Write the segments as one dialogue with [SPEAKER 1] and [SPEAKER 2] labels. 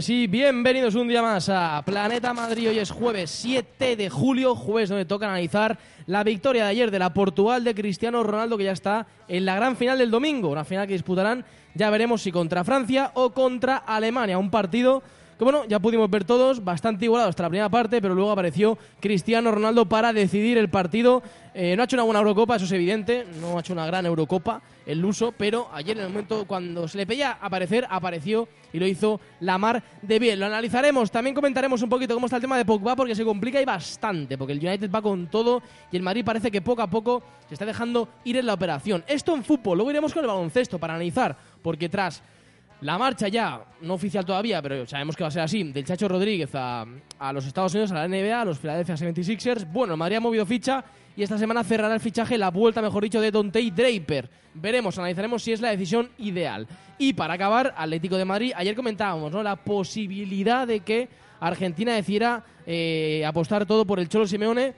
[SPEAKER 1] tardes y bienvenidos un día más a Planeta Madrid. Hoy es jueves 7 de julio, jueves donde toca analizar la victoria de ayer de la Portugal de Cristiano Ronaldo que ya está en la gran final del domingo, una final que disputarán, ya veremos si contra Francia o contra Alemania, un partido que bueno, ya pudimos ver todos, bastante igualado hasta la primera parte, pero luego apareció Cristiano Ronaldo para decidir el partido. Eh, no ha hecho una buena Eurocopa, eso es evidente, no ha hecho una gran Eurocopa el Luso, pero ayer en el momento cuando se le pedía aparecer, apareció y lo hizo la mar de bien. Lo analizaremos, también comentaremos un poquito cómo está el tema de Pogba, porque se complica y bastante, porque el United va con todo y el Madrid parece que poco a poco se está dejando ir en la operación. Esto en fútbol, luego iremos con el baloncesto para analizar, porque tras la marcha ya, no oficial todavía, pero sabemos que va a ser así, del Chacho Rodríguez a, los Estados Unidos, a la NBA, a los Philadelphia 76ers. Bueno, Madrid ha movido ficha y esta semana cerrará el fichaje, la vuelta, mejor dicho, de Dante Draper. Veremos, analizaremos si es la decisión ideal. Y para acabar, Atlético de Madrid, ayer comentábamos ¿no? la posibilidad de que Argentina decidiera eh, apostar todo por el Cholo Simeone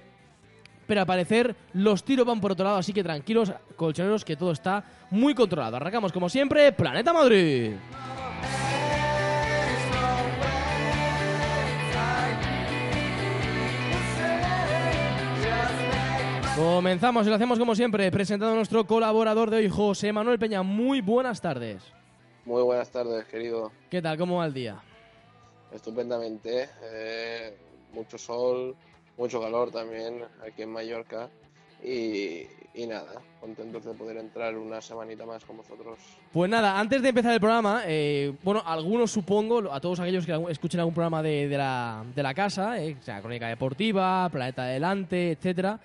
[SPEAKER 1] pero al parecer los tiros van por otro lado, así que tranquilos, colchoneros, que todo está muy controlado. Arrancamos como siempre, Planeta Madrid. Comenzamos y lo hacemos como siempre, presentando a nuestro colaborador de hoy, José Manuel Peña. Muy buenas tardes.
[SPEAKER 2] Muy buenas tardes, querido.
[SPEAKER 1] ¿Qué tal? ¿Cómo va el día?
[SPEAKER 2] Estupendamente. Eh, mucho sol, mucho calor también aquí en Mallorca y, nada, contentos de poder entrar una semanita más con vosotros.
[SPEAKER 1] Pues nada, antes de empezar el programa, eh, bueno, algunos supongo, a todos aquellos que escuchen algún programa de, la, de la casa, eh, sea Crónica Deportiva, Planeta Adelante, etcétera,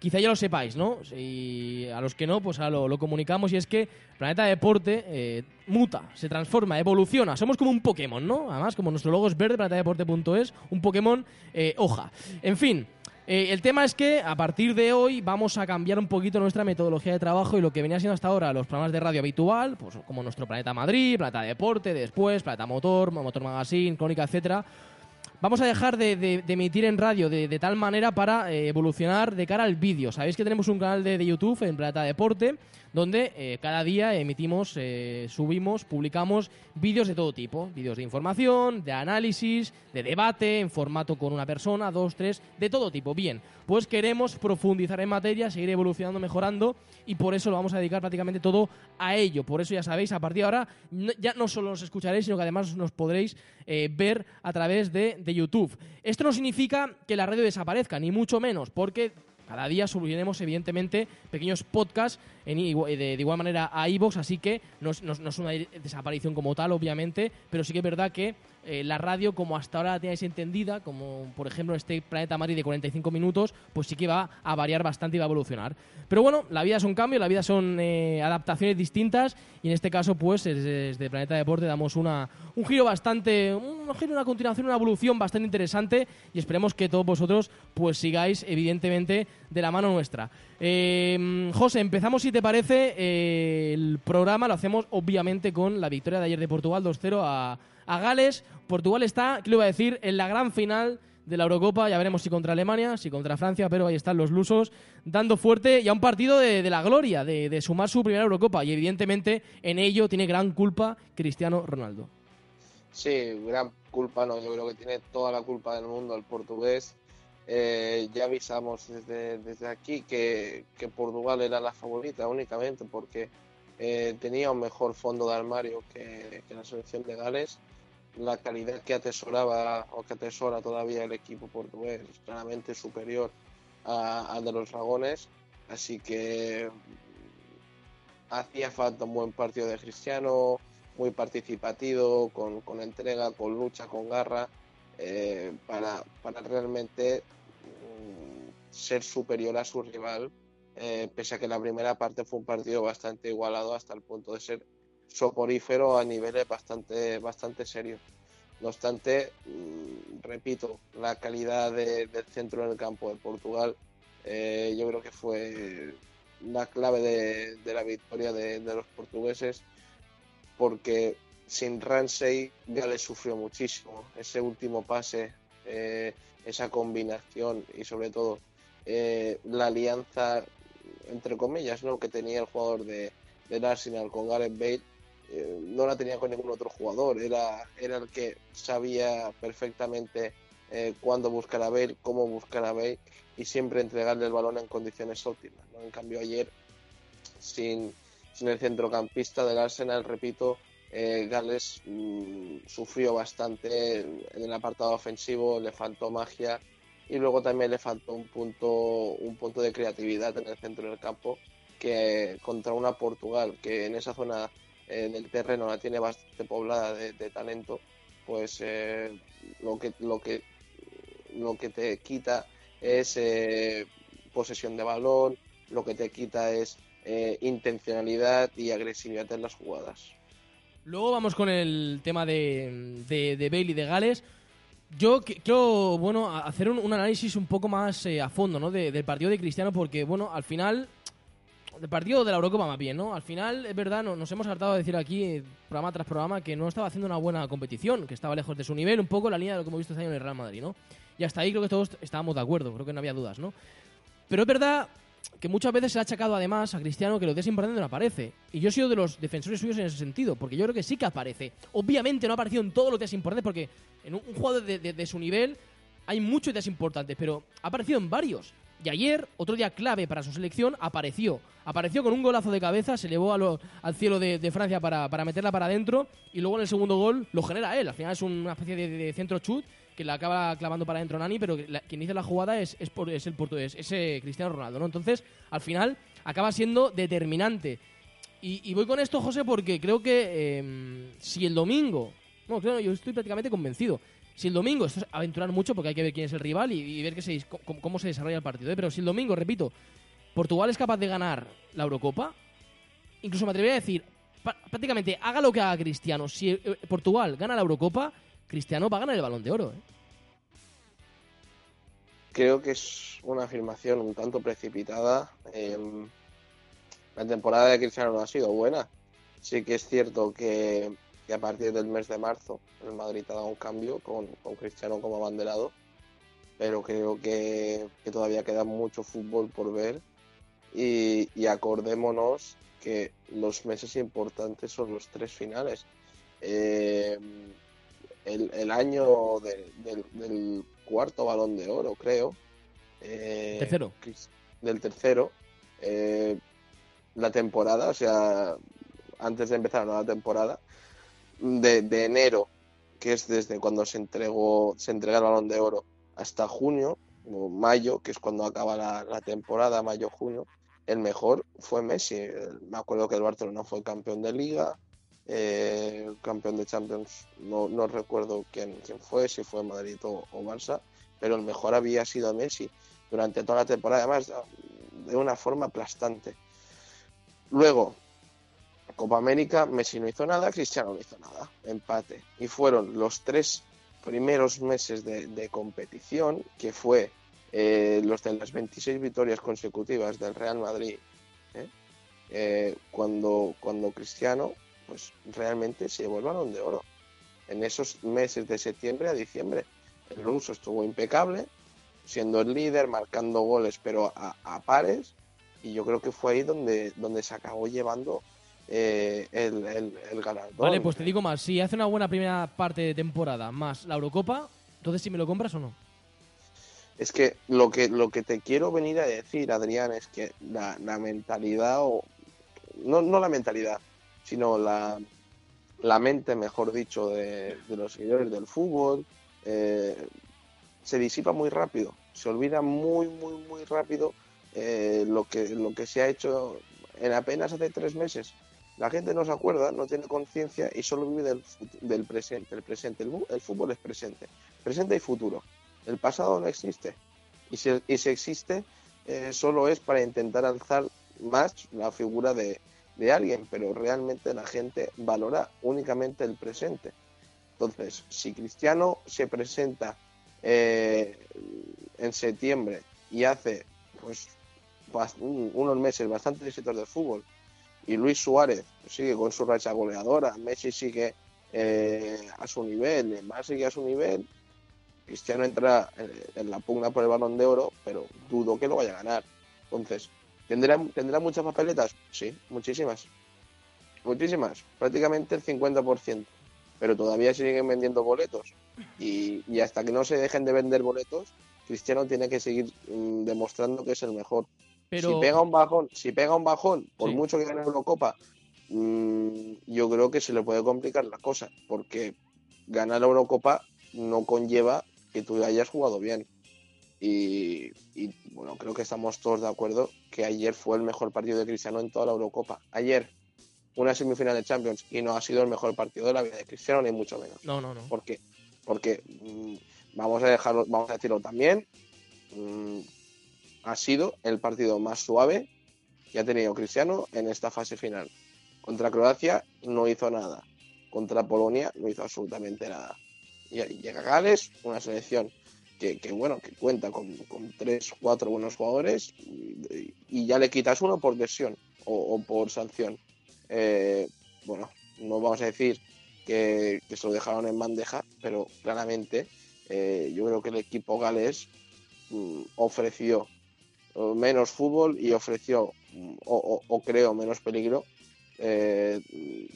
[SPEAKER 1] quizá ya lo sepáis, ¿no? Y a los que no, pues ahora lo, comunicamos y es que Planeta Deporte eh, muta, se transforma, evoluciona. Somos como un Pokémon, ¿no? Además, como nuestro logo es verde, planetadeporte.es, un Pokémon eh, hoja. En fin. Eh, el tema es que a partir de hoy vamos a cambiar un poquito nuestra metodología de trabajo y lo que venía siendo hasta ahora los programas de radio habitual, pues como nuestro Planeta Madrid, Planeta Deporte, después Planeta Motor, Motor Magazine, Crónica, etcétera, Vamos a dejar de, emitir en radio de, tal manera para eh, evolucionar de cara al vídeo. Sabéis que tenemos un canal de, YouTube en Plata Deporte donde eh, cada día emitimos, eh, subimos, publicamos vídeos de todo tipo, vídeos de información, de análisis, de debate, en formato con una persona, dos, tres, de todo tipo. Bien, pues queremos profundizar en materia, seguir evolucionando, mejorando y por eso lo vamos a dedicar prácticamente todo a ello. Por eso ya sabéis, a partir de ahora ya no solo nos escucharéis, sino que además nos podréis ver a través de, YouTube. Esto no significa que la radio desaparezca, ni mucho menos, porque cada día subiremos, evidentemente, pequeños podcasts en, de, igual manera a iVoox, así que no, es una desaparición como tal, obviamente, pero sí que es verdad que eh, la radio, como hasta ahora la tenéis entendida, como por ejemplo este Planeta Madrid de 45 minutos, pues sí que va a variar bastante y va a evolucionar. Pero bueno, la vida es un cambio, la vida son eh, adaptaciones distintas y en este caso, pues desde Planeta Deporte damos una, un giro bastante, un giro, una continuación, una evolución bastante interesante y esperemos que todos vosotros pues sigáis evidentemente de la mano nuestra. Eh, José, empezamos si te parece el programa, lo hacemos obviamente con la victoria de ayer de Portugal 2-0 a a Gales. Portugal está, ¿qué le iba a decir?, en la gran final de la Eurocopa. Ya veremos si contra Alemania, si contra Francia, pero ahí están los lusos dando fuerte y a un partido de, la gloria, de, sumar su primera Eurocopa. Y evidentemente en ello tiene gran culpa Cristiano Ronaldo.
[SPEAKER 2] Sí, gran culpa, no, yo creo que tiene toda la culpa del mundo el portugués. Eh, ya avisamos desde, desde aquí que, Portugal era la favorita únicamente porque eh, tenía un mejor fondo de armario que la selección de Gales. La calidad que atesoraba o que atesora todavía el equipo portugués es claramente superior a, de los dragones, así que hacía falta un buen partido de Cristiano, muy participativo, con, entrega, con lucha, con garra, eh, para, para, realmente ser superior a su rival, eh, pese a que la primera parte fue un partido bastante igualado hasta el punto de ser soporífero a niveles bastante, bastante serios. No obstante, mm, repito, la calidad del centro en el campo de Portugal eh, yo creo que fue la clave de, la victoria de, los portugueses porque sin Ramsey ya le sufrió muchísimo ese último pase, eh, esa combinación y sobre todo eh, la alianza entre comillas ¿no? que tenía el jugador de, del Arsenal con Gareth Bale eh, no la tenía con ningún otro jugador, era, era el que sabía perfectamente cuándo buscar a Bale, cómo buscar a Bale y siempre entregarle el balón en condiciones óptimas. En cambio ayer, sin, sin el centrocampista del Arsenal, repito, eh, Gales mm, sufrió bastante en el apartado ofensivo, le faltó magia y luego también le faltó un punto, un punto de creatividad en el centro del campo que contra una Portugal que en esa zona eh, del terreno la tiene bastante poblada de, talento, pues eh, lo que lo que lo que te quita es eh, posesión de balón, lo que te quita es intencionalidad y agresividad en las jugadas.
[SPEAKER 1] Luego vamos con el tema de, de, de y de Gales. Yo quiero, bueno, hacer un, análisis un poco más a fondo, ¿no? del partido de Cristiano, porque, bueno, al final el partido de la Eurocopa más bien, ¿no? Al final, es verdad, nos hemos hartado de decir aquí, programa tras programa, que no estaba haciendo una buena competición, que estaba lejos de su nivel, un poco la línea de lo que hemos visto este año en el Real Madrid, ¿no? Y hasta ahí creo que todos estábamos de acuerdo, creo que no había dudas, ¿no? Pero es verdad que muchas veces se ha achacado además a Cristiano que los días importantes no aparece. Y yo he sido de los defensores suyos en ese sentido, porque yo creo que sí que aparece. Obviamente no ha aparecido en todos los días importantes, porque en un, jugador de, su nivel hay muchos días importantes, pero ha aparecido en varios. Y ayer, otro día clave para su selección, apareció. Apareció con un golazo de cabeza, se elevó al cielo de, Francia para, meterla para adentro y luego en el segundo gol lo genera él. Al final es una especie de, centro chut que la acaba clavando para adentro Nani, pero quien dice la jugada es, es, el portugués, ese Cristiano Ronaldo. ¿no? Entonces, al final, acaba siendo determinante. Y, voy con esto, José, porque creo que em, si el domingo... Claro, yo estoy prácticamente convencido si el domingo, esto es aventurar mucho porque hay que ver quién es el rival y, ver que se, cómo, se desarrolla el partido, ¿eh? pero si el domingo, repito, Portugal es capaz de ganar la Eurocopa, incluso me atrevería a decir, prácticamente haga lo que haga Cristiano, si eh, Portugal gana la Eurocopa, Cristiano va a ganar el balón de oro. ¿eh?
[SPEAKER 2] Creo que es una afirmación un tanto precipitada. Em, la temporada de Cristiano no ha sido buena. Sí que es cierto que a partir del mes de marzo el Madrid ha dado un cambio con, Cristiano como abanderado, pero creo que, todavía queda mucho fútbol por ver y, acordémonos que los meses importantes son los tres finales. Eh, el, año del cuarto balón de oro, creo.
[SPEAKER 1] Eh, tercero.
[SPEAKER 2] Del tercero. Eh, la temporada, o sea, antes de empezar la nueva temporada, de, enero, que es desde cuando se entregó, se entrega el balón de oro, hasta junio, o mayo, que es cuando acaba la, temporada, mayo-junio, el mejor fue Messi. Me acuerdo que el Barcelona fue campeón de liga, eh, campeón de Champions, no, recuerdo quién, fue, si fue Madrid o, o, Barça, pero el mejor había sido Messi durante toda la temporada, además de una forma aplastante. Luego, Copa América, Messi no hizo nada, Cristiano no hizo nada, empate. Y fueron los tres primeros meses de, competición, que fue eh, los de las 26 victorias consecutivas del Real Madrid. Eh, cuando, cuando Cristiano pues realmente se llevó el balón de oro. En esos meses de septiembre a diciembre, el ruso estuvo impecable, siendo el líder, marcando goles, pero a, a pares, y yo creo que fue ahí donde, donde se acabó llevando eh, el, el, galardón.
[SPEAKER 1] Vale, pues te digo más, si hace una buena primera parte de temporada más la Eurocopa, entonces si me lo compras o no.
[SPEAKER 2] Es que lo que, lo que te quiero venir a decir, Adrián, es que la, mentalidad, o no, no la mentalidad, sino la, la mente, mejor dicho, de, los seguidores del fútbol, eh, se disipa muy rápido, se olvida muy, muy, muy rápido eh, lo, que, lo que se ha hecho en apenas hace tres meses. La gente no se acuerda, no tiene conciencia y solo vive del, presente. El presente, el, fútbol es presente. Presente y futuro. El pasado no existe. Y si, existe, eh, solo es para intentar alzar más la figura de, alguien, pero realmente la gente valora únicamente el presente. Entonces, si Cristiano se presenta eh, en septiembre y hace pues unos meses bastante éxitos del fútbol y Luis Suárez sigue con su racha goleadora, Messi sigue eh, a su nivel, Neymar sigue a su nivel, Cristiano entra en la pugna por el balón de oro, pero dudo que lo vaya a ganar. Entonces, ¿tendrá, ¿tendrá muchas papeletas? Sí, muchísimas. muchísimas, prácticamente el 50%, pero todavía siguen vendiendo boletos. Y, y hasta que no se dejen de vender boletos, Cristiano tiene que seguir mm, demostrando que es el mejor.
[SPEAKER 1] Pero
[SPEAKER 2] Si pega un bajón, si pega un bajón, por
[SPEAKER 1] Sí.
[SPEAKER 2] mucho que gane Eurocopa, mm, yo creo que se le puede complicar la cosa, porque ganar la Eurocopa no conlleva que tú hayas jugado bien. Y, y, bueno, creo que estamos todos de acuerdo que ayer fue el mejor partido de Cristiano en toda la Eurocopa. Ayer, una semifinal de Champions, y no ha sido el mejor partido de la vida de Cristiano, ni mucho menos.
[SPEAKER 1] no, no, no.
[SPEAKER 2] ¿Por qué? Porque mm, vamos a dejarlo, vamos a decirlo también. mm, ha sido el partido más suave que ha tenido Cristiano en esta fase final. Contra Croacia no hizo nada. Contra Polonia no hizo absolutamente nada. Y ahí llega Gales, una selección que, que, bueno, que cuenta con, con tres, cuatro buenos jugadores y, y ya le quitas uno por lesión o, o por sanción. Eh, bueno, no vamos a decir que, que se lo dejaron en bandeja, pero claramente eh, yo creo que el equipo galés mm, ofreció menos fútbol y ofreció, mm, o, o- o creo, menos peligro eh,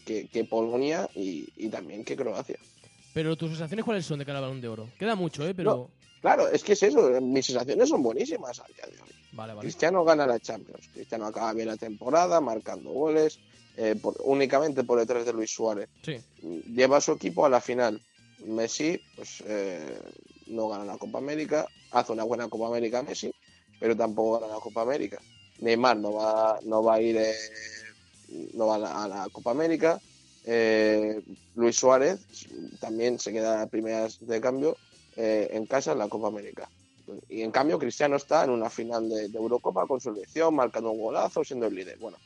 [SPEAKER 2] que, que Polonia y, y también que Croacia.
[SPEAKER 1] Pero tus sensaciones, ¿cuáles son de cara al balón de oro? Queda mucho, ¿eh? Pero.
[SPEAKER 2] Claro, es que es eso, mis sensaciones son buenísimas a día de hoy.
[SPEAKER 1] Vale, vale.
[SPEAKER 2] Cristiano gana la Champions, Cristiano acaba bien la temporada, marcando goles, eh, por- únicamente por detrás de Luis Suárez.
[SPEAKER 1] Sí.
[SPEAKER 2] lleva a su equipo a la final. Messi, pues eh, no gana la Copa América, hace una buena Copa América Messi, pero tampoco gana la Copa América. Neymar no va, no va a ir, eh, no va a la, a la Copa América. Eh, Luis Suárez también se queda a primeras de cambio eh, en casa en la Copa América. Y en cambio Cristiano está en una final de, de Eurocopa con su selección, marcando un golazo, siendo el líder. Bueno,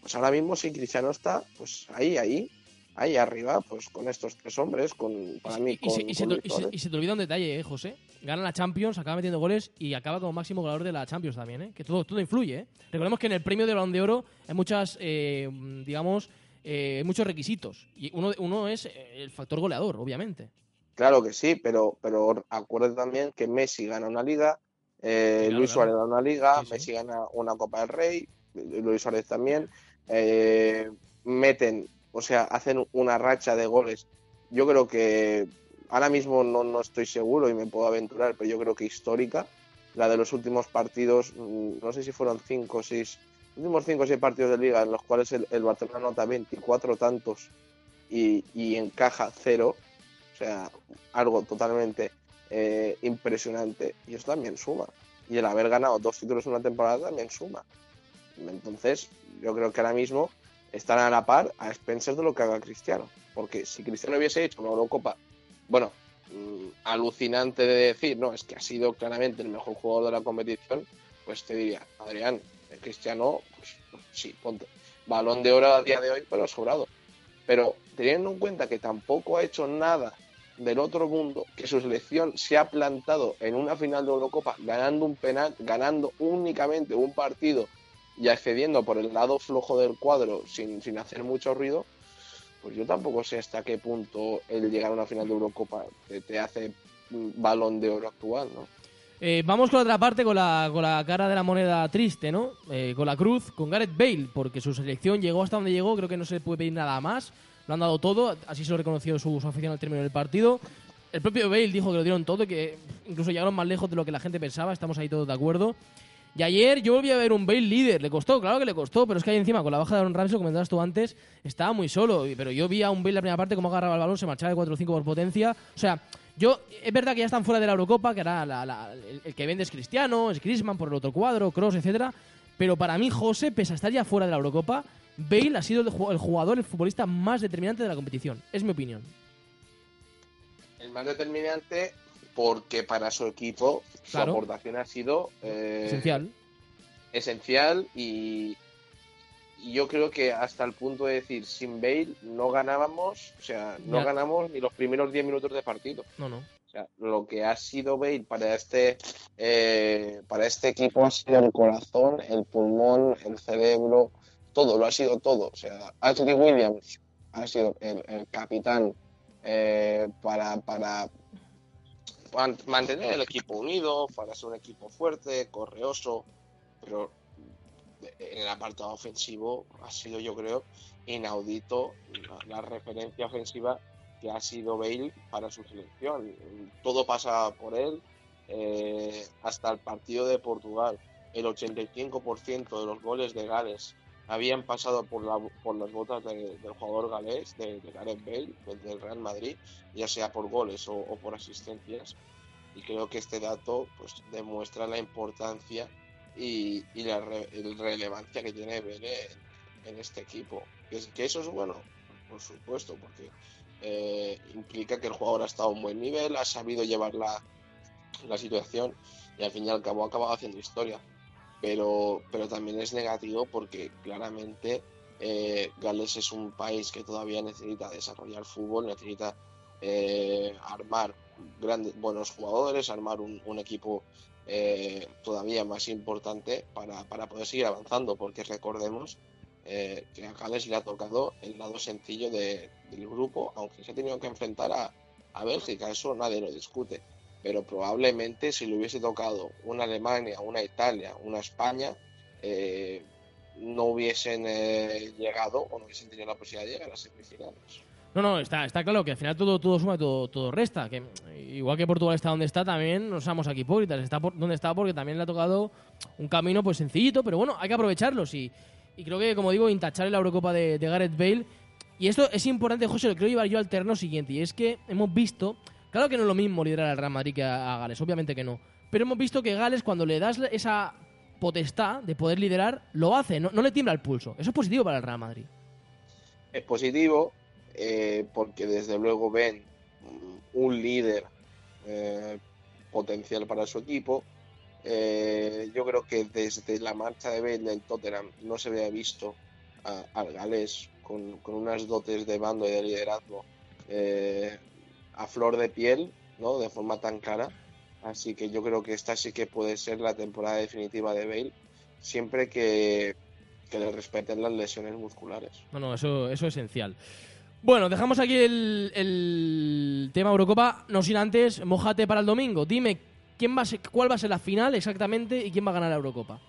[SPEAKER 2] pues ahora mismo sí Cristiano está pues ahí, ahí, ahí arriba, pues con estos tres hombres, con para mí
[SPEAKER 1] Y,
[SPEAKER 2] con,
[SPEAKER 1] se, y se
[SPEAKER 2] con
[SPEAKER 1] te,
[SPEAKER 2] Luis
[SPEAKER 1] y se-
[SPEAKER 2] Suárez.
[SPEAKER 1] y se te olvida un detalle, ¿eh, José? Gana la Champions, acaba metiendo goles y acaba como máximo goleador de la Champions también, ¿eh? Que todo, todo influye, ¿eh? Recordemos que en el premio de Balón de Oro hay muchas, eh, digamos, eh, muchos requisitos. Y uno, uno es eh, el factor goleador, obviamente.
[SPEAKER 2] Claro que sí, pero, pero acuérdate también que Messi gana una liga, eh,
[SPEAKER 1] claro,
[SPEAKER 2] Luis. Suárez gana una liga,
[SPEAKER 1] Sí, sí.
[SPEAKER 2] Messi gana una Copa del Rey, Luis Suárez también, eh, meten, o sea, hacen una racha de goles. Yo creo que ahora mismo no, no estoy seguro y me puedo aventurar, pero yo creo que histórica, la de los últimos partidos, mm, no sé si fueron cinco o seis, últimos cinco o seis partidos de liga en los cuales el, el Barcelona anota 24 tantos y, y encaja cero, algo totalmente eh, impresionante. Y eso también suma. Y el haber ganado dos títulos en una temporada también suma. Entonces, yo creo que ahora mismo están a la par a expensas de lo que haga Cristiano. Porque si Cristiano hubiese hecho una Eurocopa, bueno, mm, alucinante de decir, no, es que ha sido claramente el mejor jugador de la competición, pues te diría, Adrián, Cristiano, pues, pues sí, ponte. Balón de oro a día de hoy, pero sobrado. Pero teniendo en cuenta que tampoco ha hecho nada del otro mundo, que su selección se ha plantado en una final de Eurocopa ganando un penal, ganando únicamente un partido y accediendo por el lado flojo del cuadro sin, sin hacer mucho ruido, pues yo tampoco sé hasta qué punto el llegar a una final de Eurocopa te, hace balón de oro actual, ¿no?
[SPEAKER 1] Eh, vamos con la otra parte, con la, con la cara de la moneda triste, ¿no? Eh, con la cruz, con Gareth Bale, porque su selección llegó hasta donde llegó, creo que no se puede pedir nada más. Lo han dado todo, así se lo reconoció su, su afición al término del partido. El propio Bale dijo que lo dieron todo, que incluso llegaron más lejos de lo que la gente pensaba, estamos ahí todos de acuerdo. Y ayer yo volví a ver un Bale líder, le costó, claro que le costó, pero es que ahí encima con la baja de Aaron Ramsey, como comentabas tú antes, estaba muy solo. Pero yo vi a un Bale la primera parte como agarraba el balón, se marchaba de 4 o 5 por potencia. O sea, yo, es verdad que ya están fuera de la Eurocopa, que ahora la- la- el, el que vende es Cristiano, es Griezmann por el otro cuadro, Cross, etcétera. Pero para mí, José, pese a estar ya fuera de la Eurocopa, Bale ha sido el ju- el jugador, el futbolista más determinante de la competición. Es mi opinión.
[SPEAKER 2] El más determinante porque para su equipo
[SPEAKER 1] Claro.
[SPEAKER 2] su aportación ha sido eh,
[SPEAKER 1] Esencial.
[SPEAKER 2] esencial y, y yo creo que hasta el punto de decir sin Bale no ganábamos, o sea, no
[SPEAKER 1] Ya.
[SPEAKER 2] ganamos ni los primeros 10 minutos de partido.
[SPEAKER 1] No, no.
[SPEAKER 2] O sea, lo que ha sido Bale para este eh, para este equipo ha sido el corazón, el pulmón, el cerebro, todo, lo ha sido todo. O sea, Ashley Williams ha sido el, el capitán eh, para, para man- mantener el equipo unido, para ser un equipo fuerte, correoso, pero en el apartado ofensivo ha sido, yo creo, inaudito la, referencia ofensiva que ha sido Bale para su selección. Todo pasa por él, eh, hasta el partido de Portugal. El 85% de los goles de Gales habían pasado por, la, por las botas del jugador galés, de, Gareth Bale, del, Real Madrid, ya sea por goles o, por asistencias. Y creo que este dato pues, demuestra la importancia y, la relevancia que tiene Bale en, este equipo. Que, eso es bueno, por supuesto, porque eh, implica que el jugador ha estado a un buen nivel, ha sabido llevar la, la situación y al fin y al cabo ha acabado haciendo historia. Pero, pero también es negativo porque claramente eh, Gales es un país que todavía necesita desarrollar fútbol, necesita eh, armar grandes, buenos jugadores, armar un, equipo eh, todavía más importante para, para, poder seguir avanzando, porque recordemos que a Gales le ha tocado el lado sencillo del grupo, aunque se ha tenido que enfrentar a, a Bélgica, eso nadie lo discute pero probablemente si le hubiese tocado una Alemania, una Italia, una España, eh, no hubiesen eh, llegado o no hubiesen tenido la posibilidad de llegar a las semifinales.
[SPEAKER 1] No, no, está, está claro que al final todo, todo suma, todo, todo resta. Que igual que Portugal está donde está, también nos somos aquí hipócritas. Está por, donde está porque también le ha tocado un camino pues sencillito, pero bueno, hay que aprovecharlos. Y, y creo que, como digo, intachar la Eurocopa de, de Gareth Bale. Y esto es importante, José, lo quiero llevar yo al terreno siguiente. Y es que hemos visto Claro que no es lo mismo liderar al Real Madrid que a, Gales, obviamente que no. Pero hemos visto que Gales, cuando le das esa potestad de poder liderar, lo hace, no, le tiembla el pulso. Eso es positivo para el Real Madrid.
[SPEAKER 2] Es positivo eh, porque desde luego ven un líder eh, potencial para su equipo. Eh, yo creo que desde la marcha de Ben del Tottenham no se había visto al galés con, con, unas dotes de bando y de liderazgo a flor de piel, ¿no? De forma tan clara. Así que yo creo que esta sí que puede ser la temporada definitiva de Bale, siempre que, le respeten las lesiones musculares.
[SPEAKER 1] Bueno, eso, eso es esencial. Bueno, dejamos aquí el, tema Eurocopa, no sin antes, mojate para el domingo. Dime, ¿quién va a ¿cuál va a ser la final exactamente y quién va a ganar la Eurocopa?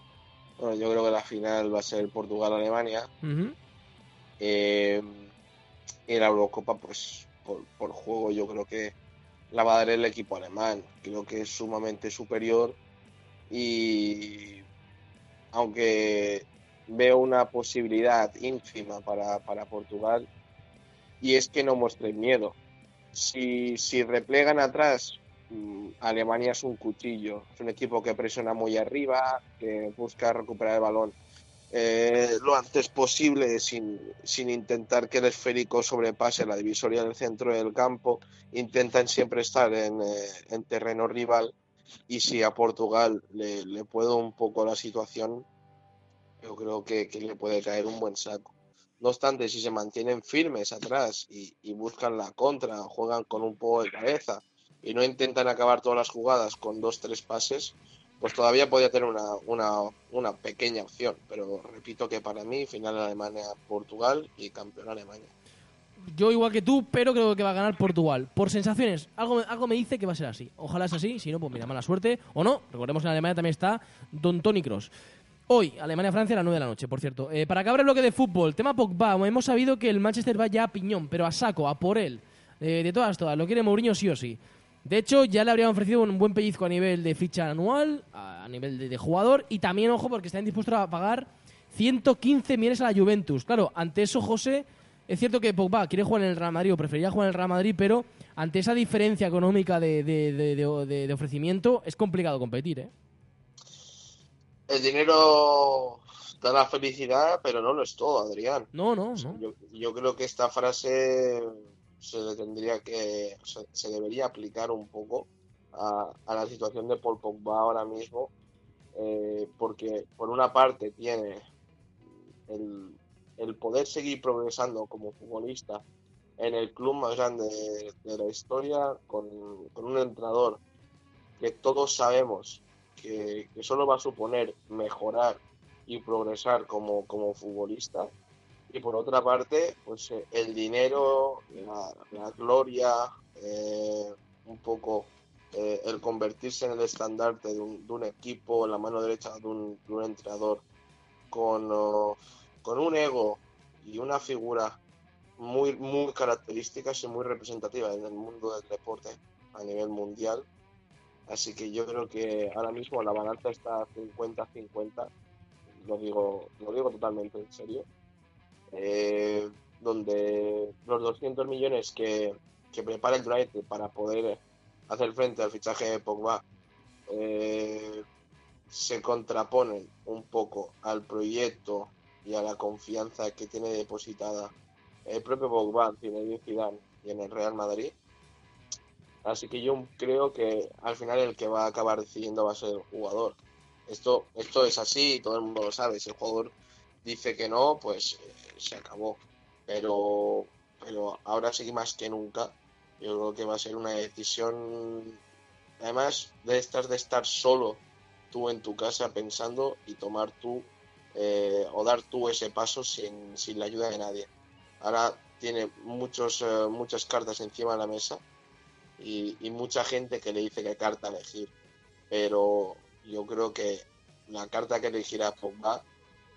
[SPEAKER 2] Bueno, yo creo que la final va a ser Portugal-Alemania. Eh, y la Eurocopa, pues por, juego yo creo que la va a dar el equipo alemán. Creo que es sumamente superior y aunque veo una posibilidad ínfima para, Portugal y es que no muestren miedo. Si, si replegan atrás, mm, Alemania es un cuchillo, es un equipo que presiona muy arriba, que busca recuperar el balón eh, lo antes posible sin, sin, intentar que el esférico sobrepase la divisoria del centro del campo. Intentan siempre estar en, eh, terreno rival y si a Portugal le, le puedo un poco la situación, yo creo que, le puede caer un buen saco. No obstante, si se mantienen firmes atrás y, y buscan la contra, juegan con un poco de cabeza y no intentan acabar todas las jugadas con dos, tres pases, pues todavía podría tener una, pequeña opción. Pero repito que para mí, final Alemania-Portugal y campeón Alemania.
[SPEAKER 1] Yo igual que tú, pero creo que va a ganar Portugal. Por sensaciones, algo, algo me dice que va a ser así. Ojalá es así, si no, pues mira, mala suerte. O no, recordemos que en Alemania también está Don Tony Cross. Hoy, Alemania-Francia a las 9 de la noche, por cierto. Eh, para acabar el bloque de fútbol, tema Pogba. Hemos sabido que el Manchester va ya a piñón, pero a saco, a por él. Eh, de todas, todas. Lo quiere Mourinho sí o sí. De hecho, ya le habrían ofrecido un buen pellizco a nivel de ficha anual, a nivel de, jugador, y también, ojo, porque están dispuestos a pagar 115 millones a la Juventus. Claro, ante eso, José, es cierto que Pogba quiere jugar en el Real Madrid o preferiría jugar en el Real Madrid, pero ante esa diferencia económica de, ofrecimiento es complicado competir, ¿eh?
[SPEAKER 2] El dinero da la felicidad, pero no lo es todo, Adrián.
[SPEAKER 1] No, no, no.
[SPEAKER 2] yo creo que esta frase se tendría que, se, debería aplicar un poco a, la situación de Paul Pogba ahora mismo, eh, porque por una parte tiene el, poder seguir progresando como futbolista en el club más grande de, la historia, con, un entrenador que todos sabemos que, que, solo va a suponer mejorar y progresar como, como futbolista y por otra parte, pues eh, el dinero, la, gloria, eh, un poco eh, el convertirse en el estandarte de un, equipo, la mano derecha de un, entrenador con, con un ego y una figura muy, muy características y muy representativas en el mundo del deporte a nivel mundial. Así que yo creo que ahora mismo la balanza está 50-50, lo digo, lo digo totalmente en serio. Eh, donde los 200 millones que, que prepara el United para poder hacer frente al fichaje de Pogba eh, se contraponen un poco al proyecto y a la confianza que tiene depositada el propio Pogba Zinedine Zidane y en el Real Madrid. Así que yo creo que al final el que va a acabar decidiendo va a ser el jugador. Esto, esto es así, todo el mundo lo sabe. Si el jugador dice que no, pues eh, se acabó. Pero, pero ahora sí más que nunca, yo creo que va a ser una decisión, además de estas de estar solo tú en tu casa pensando y tomar tú eh, o dar tú ese paso sin, sin la ayuda de nadie. Ahora tiene muchos, eh, muchas cartas encima de la mesa y, mucha gente que le dice qué carta elegir. Pero yo creo que la carta que elegirá Pogba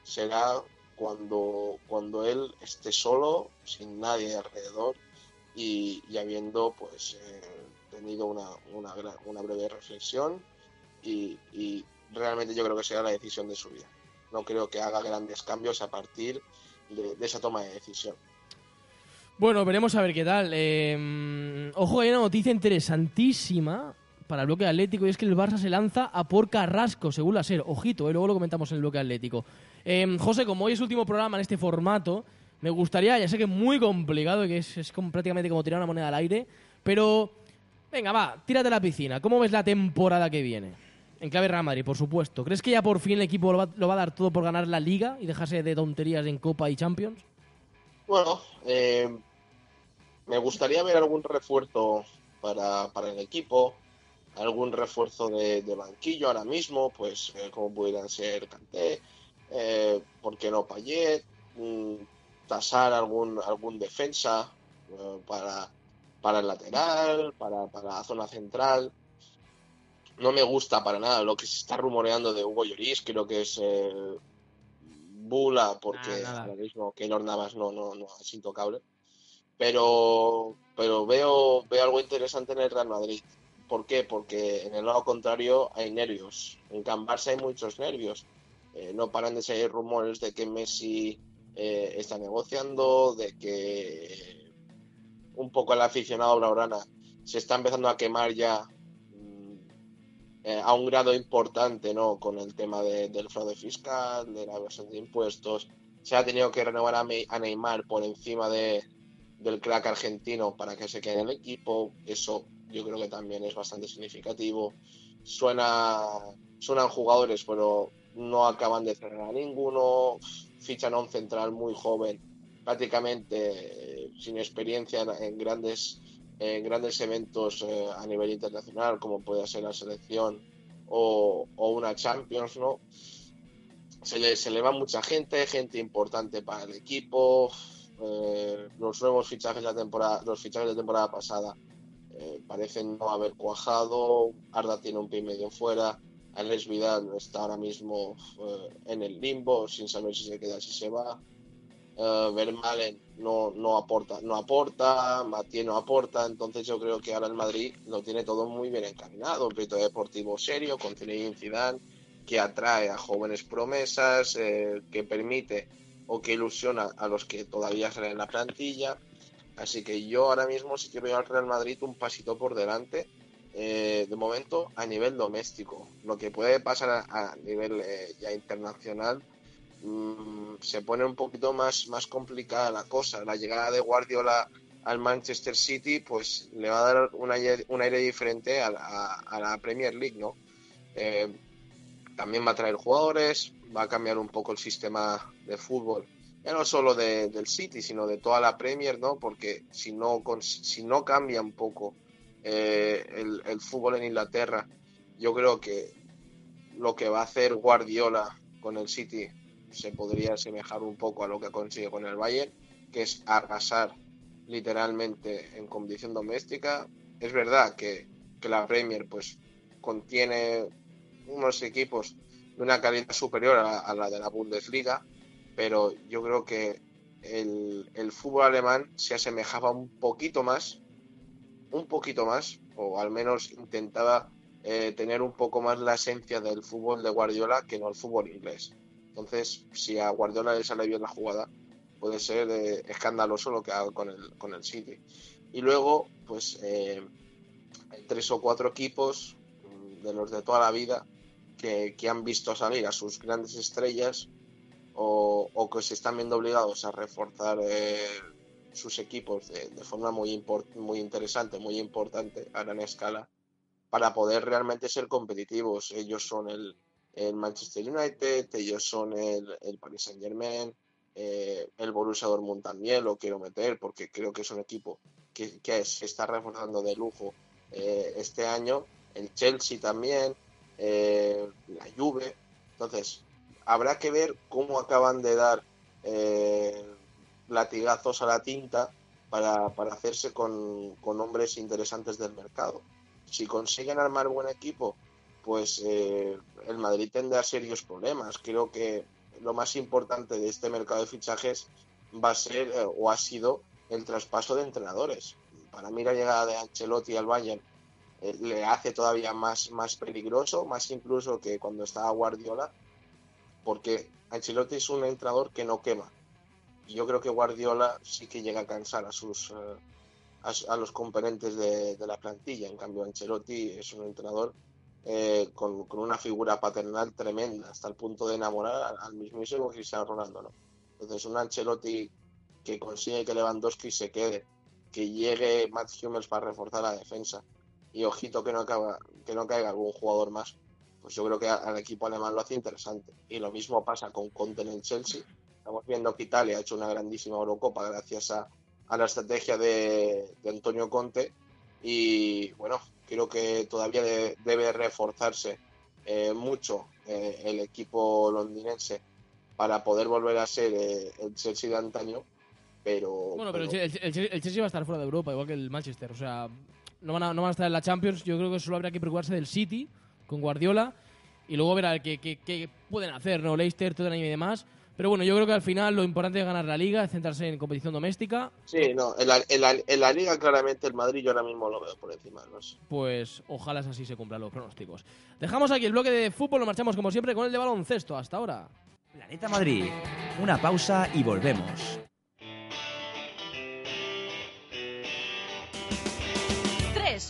[SPEAKER 2] será cuando, cuando él esté solo, sin nadie alrededor y, habiendo pues eh, tenido una, una, una, breve reflexión y, y realmente yo creo que será la decisión de su vida. No creo que haga grandes cambios a partir de, esa toma de decisión.
[SPEAKER 1] Bueno, veremos a ver qué tal. Eh, ojo, hay una noticia interesantísima para el bloque atlético y es que el Barça se lanza a por Carrasco, según la SER. Ojito, eh, luego lo comentamos en el bloque atlético. Eh, José, como hoy es último programa en este formato, me gustaría, ya sé que es muy complicado y que es, es prácticamente como tirar una moneda al aire, pero venga, va, tírate a la piscina. ¿Cómo ves la temporada que viene? En clave Real Madrid, por supuesto. ¿Crees que ya por fin el equipo lo va, a dar todo por ganar la Liga y dejarse de tonterías en Copa y Champions?
[SPEAKER 2] Bueno, eh, me gustaría ver algún refuerzo para, el equipo, algún refuerzo de, banquillo ahora mismo, pues eh, como pudieran ser Canté, eh, ¿por qué no Payet? Mm, tasar algún, algún defensa eh, para, para el lateral, para, para la zona central no me gusta para nada lo que se está rumoreando de Hugo Lloris, creo que es eh, bula porque ahora mismo Keylor Navas no, no, no es intocable. Pero, pero veo, veo algo interesante en el Real Madrid. ¿Por qué? Porque en el lado contrario hay nervios. En Can hay muchos nervios. Eh, no paran de salir rumores de que Messi eh, está negociando, de que un poco el aficionado Blaurana se está empezando a quemar ya eh, a un grado importante, ¿no? Con el tema del fraude fiscal, de la evasión de impuestos. Se ha tenido que renovar a, Neymar por encima de, del crack argentino para que se quede en el equipo. Eso yo creo que también es bastante significativo. Suena, suenan jugadores, pero no acaban de cerrar a ninguno. Fichan a un central muy joven, prácticamente eh, sin experiencia en grandes en grandes eventos eh, a nivel internacional, como puede ser la selección o, una Champions, ¿no? Se le, se le, va mucha gente, gente importante para el equipo. Eh, los nuevos fichajes de temporada, los fichajes de temporada pasada eh, parecen no haber cuajado. Arda tiene un pie medio fuera. Alex Vidal está ahora mismo en el limbo, sin saber si se queda, si se va. Uh, Vermaelen no, no aporta, no aporta, Matié no aporta, entonces yo creo que ahora el Madrid lo tiene todo muy bien encaminado, un proyecto deportivo serio, con Zidane, que atrae a jóvenes promesas, eh, que permite o que ilusiona a los que todavía salen en la plantilla, así que yo ahora mismo sí quiero ir al Real Madrid un pasito por delante, eh, de momento a nivel doméstico, lo que puede pasar a, nivel ya internacional Mm, se pone un poquito más, más complicada la cosa. La llegada de Guardiola al Manchester City, pues le va a dar un aire, un aire diferente a la, Premier League, ¿no? Eh, también va a traer jugadores, va a cambiar un poco el sistema de fútbol, ya no solo del City, sino de toda la Premier, ¿no? Porque si no, si no cambia un poco eh, el, el fútbol en Inglaterra, yo creo que lo que va a hacer Guardiola con el City se podría asemejar un poco a lo que consigue con el Bayern, que es arrasar literalmente en competición doméstica. Es verdad que, la Premier pues contiene unos equipos de una calidad superior a, la de la Bundesliga, pero yo creo que el, el, fútbol alemán se asemejaba un poquito más, un poquito más, o al menos intentaba eh, tener un poco más la esencia del fútbol de Guardiola que no el fútbol inglés. Entonces, si a Guardiola le sale bien la jugada, puede ser eh, escandaloso lo que haga con el, con el City. Y luego, pues, eh, hay tres o cuatro equipos mm, de los de toda la vida que, que han visto salir a sus grandes estrellas o, que se están viendo obligados a reforzar sus equipos de, forma muy, muy interesante, muy importante a gran escala para poder realmente ser competitivos. Ellos son el, Manchester United, ellos son el, el Paris Saint Germain, eh, el Borussia Dortmund también lo quiero meter porque creo que es un equipo que, que se está reforzando de lujo eh, este año, el Chelsea también, eh, la Juve. Entonces, habrá que ver cómo acaban de dar latigazos a la tinta para, para hacerse con, con hombres interesantes del mercado si consiguen armar buen equipo, pues eh, el Madrid tendrá serios problemas. Creo que lo más importante de este mercado de fichajes va a ser eh, o ha sido el traspaso de entrenadores. Para mí la llegada de Ancelotti al Bayern eh, le hace todavía más, más peligroso, más incluso que cuando estaba Guardiola, porque Ancelotti es un entrenador que no quema. Y yo creo que Guardiola sí que llega a cansar a sus a, los componentes de, la plantilla. En cambio, Ancelotti es un entrenador eh, con, una figura paternal tremenda, hasta el punto de enamorar al, mismísimo Cristiano Ronaldo. Entonces, un Ancelotti que consigue que Lewandowski se quede, que llegue Matt Hummels para reforzar la defensa y ojito que no, acaba, que no caiga algún jugador más, pues yo creo que al equipo alemán lo hace interesante. Y lo mismo pasa con Conte en el Chelsea. Estamos viendo que Italia ha hecho una grandísima Eurocopa gracias a, a la estrategia de, Antonio Conte y bueno, creo que todavía debe reforzarse eh, mucho eh, el equipo londinense para poder volver a ser eh, el Chelsea de antaño, pero...
[SPEAKER 1] Bueno, pero, El, Chelsea va a estar fuera de Europa, igual que el Manchester, o sea, no van a, no van a estar en la Champions, yo creo que solo habría que preocuparse del City con Guardiola y luego ver qué, qué, pueden hacer, ¿no? Leicester, Tottenham y demás. Pero bueno, yo creo que al final lo importante es ganar la liga, es centrarse en competición doméstica.
[SPEAKER 2] Sí, no, en la, en la, liga claramente el Madrid yo ahora mismo lo veo por encima. ¿no?
[SPEAKER 1] Pues ojalá así se cumplan los pronósticos. Dejamos aquí el bloque de fútbol, lo marchamos como siempre con el de baloncesto. Hasta ahora.
[SPEAKER 3] Planeta Madrid, una pausa y volvemos.